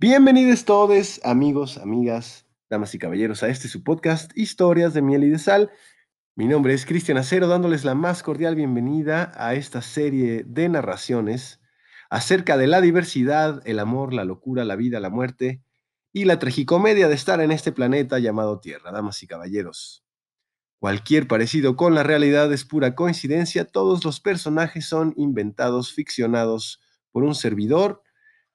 Bienvenidos todos, amigos, amigas, damas y caballeros, a este su podcast, Historias de Miel y de Sal. Mi nombre es Cristian Acero, dándoles la más cordial bienvenida a esta serie de narraciones acerca de la diversidad, el amor, la locura, la vida, la muerte y la tragicomedia de estar en este planeta llamado Tierra, damas y caballeros. Cualquier parecido con la realidad es pura coincidencia, todos los personajes son inventados, ficcionados por un servidor,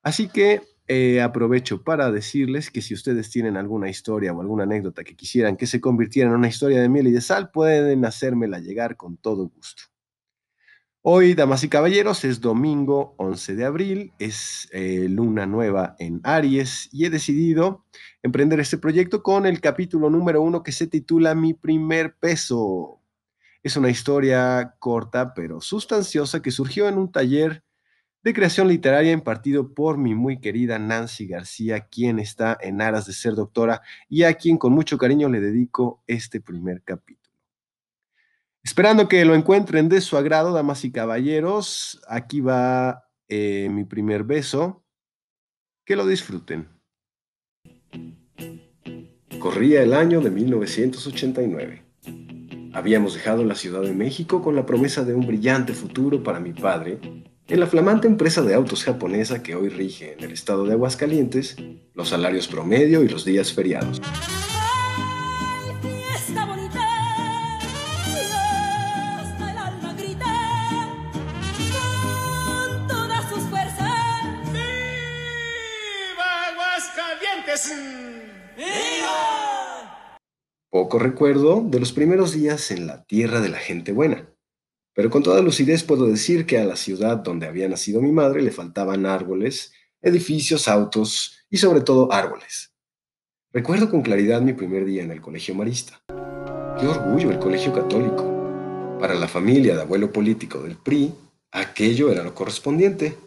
así que eh, aprovecho para decirles que si ustedes tienen alguna historia o alguna anécdota que quisieran que se convirtiera en una historia de miel y de sal, pueden hacérmela llegar con todo gusto. Hoy, damas y caballeros, es domingo 11 de abril, es eh, luna nueva en Aries y he decidido emprender este proyecto con el capítulo número uno que se titula Mi primer peso. Es una historia corta pero sustanciosa que surgió en un taller de creación literaria impartido por mi muy querida Nancy García, quien está en aras de ser doctora y a quien con mucho cariño le dedico este primer capítulo. Esperando que lo encuentren de su agrado, damas y caballeros, aquí va eh, mi primer beso. Que lo disfruten. Corría el año de 1989. Habíamos dejado la Ciudad de México con la promesa de un brillante futuro para mi padre en la flamante empresa de autos japonesa que hoy rige en el estado de Aguascalientes, los salarios promedio y los días feriados. Poco recuerdo de los primeros días en la tierra de la gente buena. Pero con toda lucidez puedo decir que a la ciudad donde había nacido mi madre le faltaban árboles, edificios, autos y sobre todo árboles. Recuerdo con claridad mi primer día en el colegio marista. Qué orgullo el colegio católico. Para la familia de abuelo político del PRI, aquello era lo correspondiente.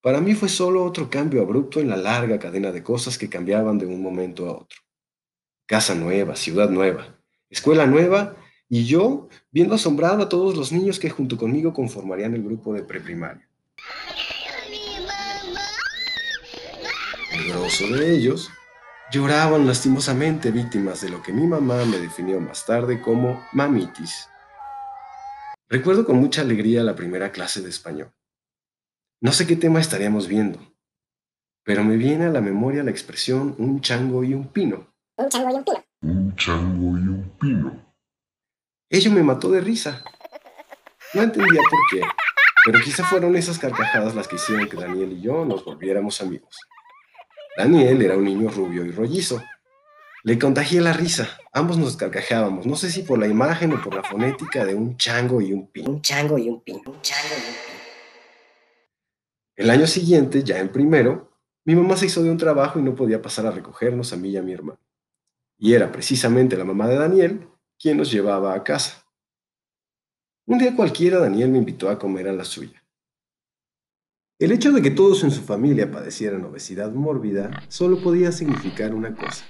Para mí fue solo otro cambio abrupto en la larga cadena de cosas que cambiaban de un momento a otro. Casa nueva, ciudad nueva, escuela nueva y yo viendo asombrado a todos los niños que junto conmigo conformarían el grupo de preprimaria. El grosso de ellos lloraban lastimosamente víctimas de lo que mi mamá me definió más tarde como mamitis. Recuerdo con mucha alegría la primera clase de español. No sé qué tema estaríamos viendo, pero me viene a la memoria la expresión un chango y un pino. Un chango y un pino. Un chango y un pino. Ello me mató de risa. No entendía por qué, pero quizá fueron esas carcajadas las que hicieron que Daniel y yo nos volviéramos amigos. Daniel era un niño rubio y rollizo. Le contagié la risa. Ambos nos carcajábamos, no sé si por la imagen o por la fonética de un chango y un pino. Un chango y un pino. Un chango y un pino. El año siguiente, ya en primero, mi mamá se hizo de un trabajo y no podía pasar a recogernos a mí y a mi hermano. Y era precisamente la mamá de Daniel quien nos llevaba a casa. Un día cualquiera Daniel me invitó a comer a la suya. El hecho de que todos en su familia padecieran obesidad mórbida solo podía significar una cosa.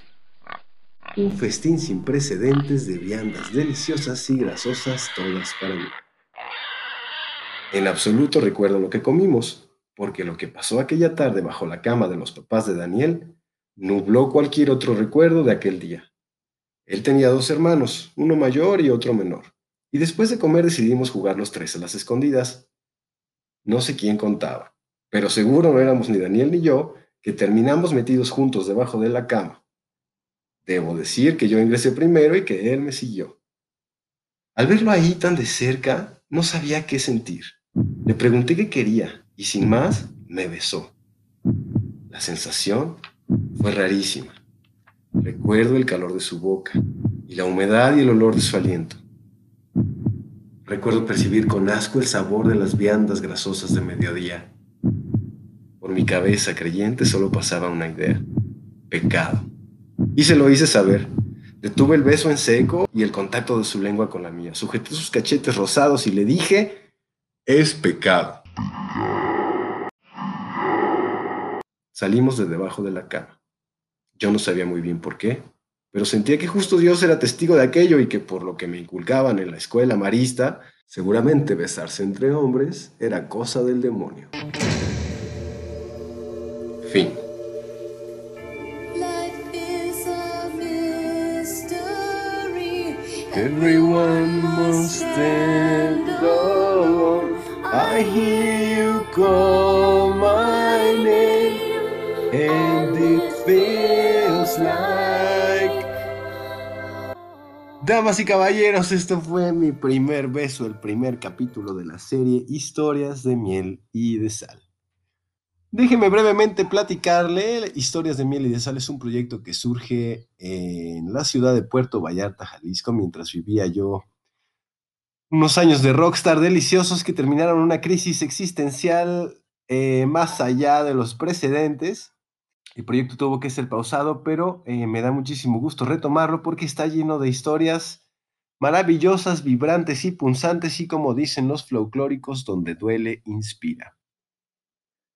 Un festín sin precedentes de viandas deliciosas y grasosas todas para mí. En absoluto recuerdo lo que comimos, porque lo que pasó aquella tarde bajo la cama de los papás de Daniel nubló cualquier otro recuerdo de aquel día. Él tenía dos hermanos, uno mayor y otro menor, y después de comer decidimos jugar los tres a las escondidas. No sé quién contaba, pero seguro no éramos ni Daniel ni yo, que terminamos metidos juntos debajo de la cama. Debo decir que yo ingresé primero y que él me siguió. Al verlo ahí tan de cerca, no sabía qué sentir. Le pregunté qué quería y sin más me besó. La sensación fue rarísima. Recuerdo el calor de su boca y la humedad y el olor de su aliento. Recuerdo percibir con asco el sabor de las viandas grasosas de mediodía. Por mi cabeza creyente solo pasaba una idea. Pecado. Y se lo hice saber. Detuve el beso en seco y el contacto de su lengua con la mía. Sujeté sus cachetes rosados y le dije, es pecado. Salimos de debajo de la cama. Yo no sabía muy bien por qué, pero sentía que justo Dios era testigo de aquello y que por lo que me inculcaban en la escuela marista, seguramente besarse entre hombres era cosa del demonio. Fin. Everyone must stand. I hear you call. Damas y caballeros, esto fue mi primer beso, el primer capítulo de la serie Historias de miel y de sal. Déjeme brevemente platicarle. Historias de Miel y de Sal es un proyecto que surge en la ciudad de Puerto Vallarta, Jalisco, mientras vivía yo unos años de rockstar deliciosos que terminaron una crisis existencial eh, más allá de los precedentes. El proyecto tuvo que ser pausado, pero eh, me da muchísimo gusto retomarlo porque está lleno de historias maravillosas, vibrantes y punzantes y como dicen los folclóricos, donde duele, inspira.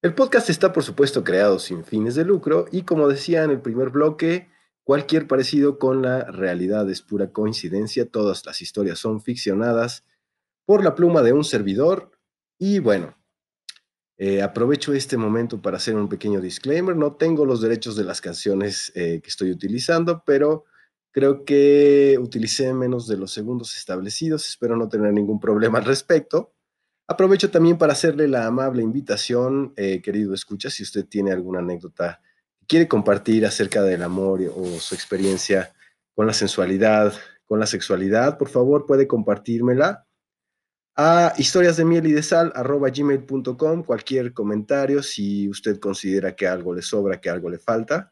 El podcast está, por supuesto, creado sin fines de lucro y, como decía en el primer bloque, cualquier parecido con la realidad es pura coincidencia. Todas las historias son ficcionadas por la pluma de un servidor. Y bueno, eh, aprovecho este momento para hacer un pequeño disclaimer. No tengo los derechos de las canciones eh, que estoy utilizando, pero creo que utilicé menos de los segundos establecidos. Espero no tener ningún problema al respecto. Aprovecho también para hacerle la amable invitación, eh, querido escucha, si usted tiene alguna anécdota quiere compartir acerca del amor o su experiencia con la sensualidad, con la sexualidad, por favor puede compartírmela a historias de miel y de sal gmail.com cualquier comentario si usted considera que algo le sobra, que algo le falta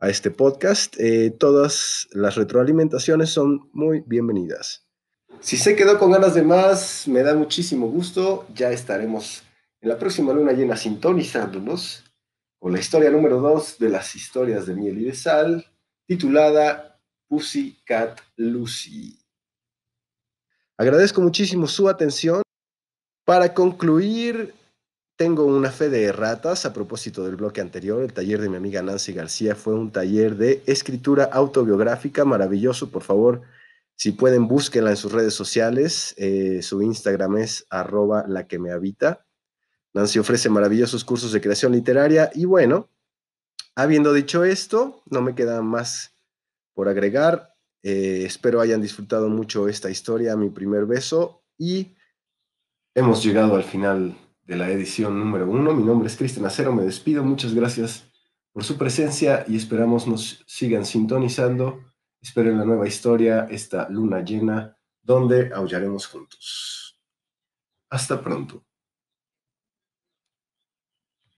a este podcast. Eh, todas las retroalimentaciones son muy bienvenidas. Si se quedó con ganas de más, me da muchísimo gusto. Ya estaremos en la próxima luna llena sintonizándonos con la historia número 2 de las historias de miel y de sal, titulada Pussy Cat Lucy. Agradezco muchísimo su atención. Para concluir, tengo una fe de ratas a propósito del bloque anterior. El taller de mi amiga Nancy García fue un taller de escritura autobiográfica maravilloso. Por favor, si pueden, búsquenla en sus redes sociales. Eh, su Instagram es arroba la que me habita. Nancy ofrece maravillosos cursos de creación literaria. Y bueno, habiendo dicho esto, no me queda más por agregar. Eh, espero hayan disfrutado mucho esta historia, mi primer beso. Y hemos llegado al final de la edición número uno. Mi nombre es Cristian Acero, me despido. Muchas gracias por su presencia y esperamos nos sigan sintonizando Esperen la nueva historia, esta luna llena, donde aullaremos juntos. Hasta pronto.